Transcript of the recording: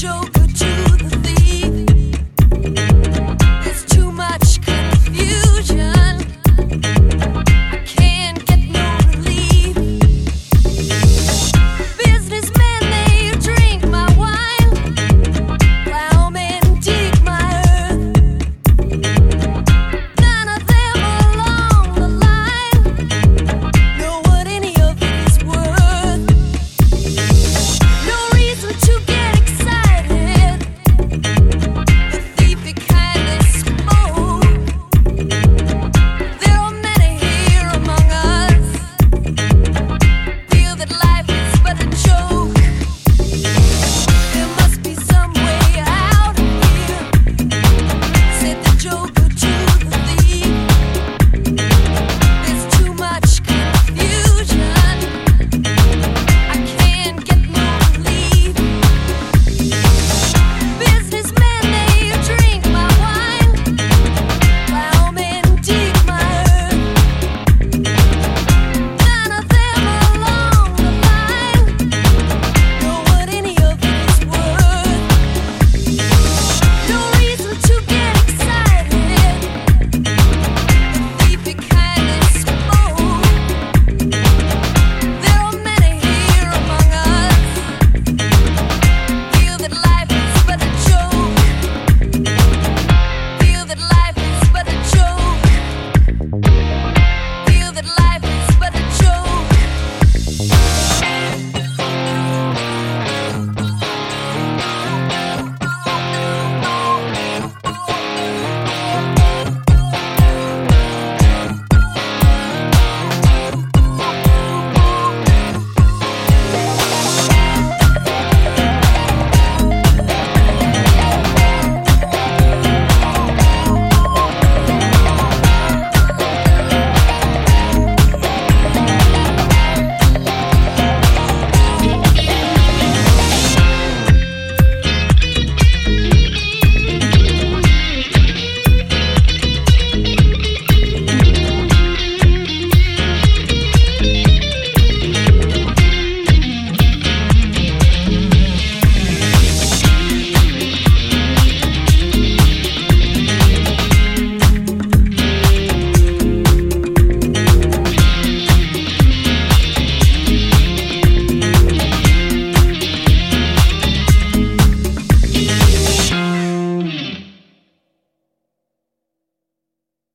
joke.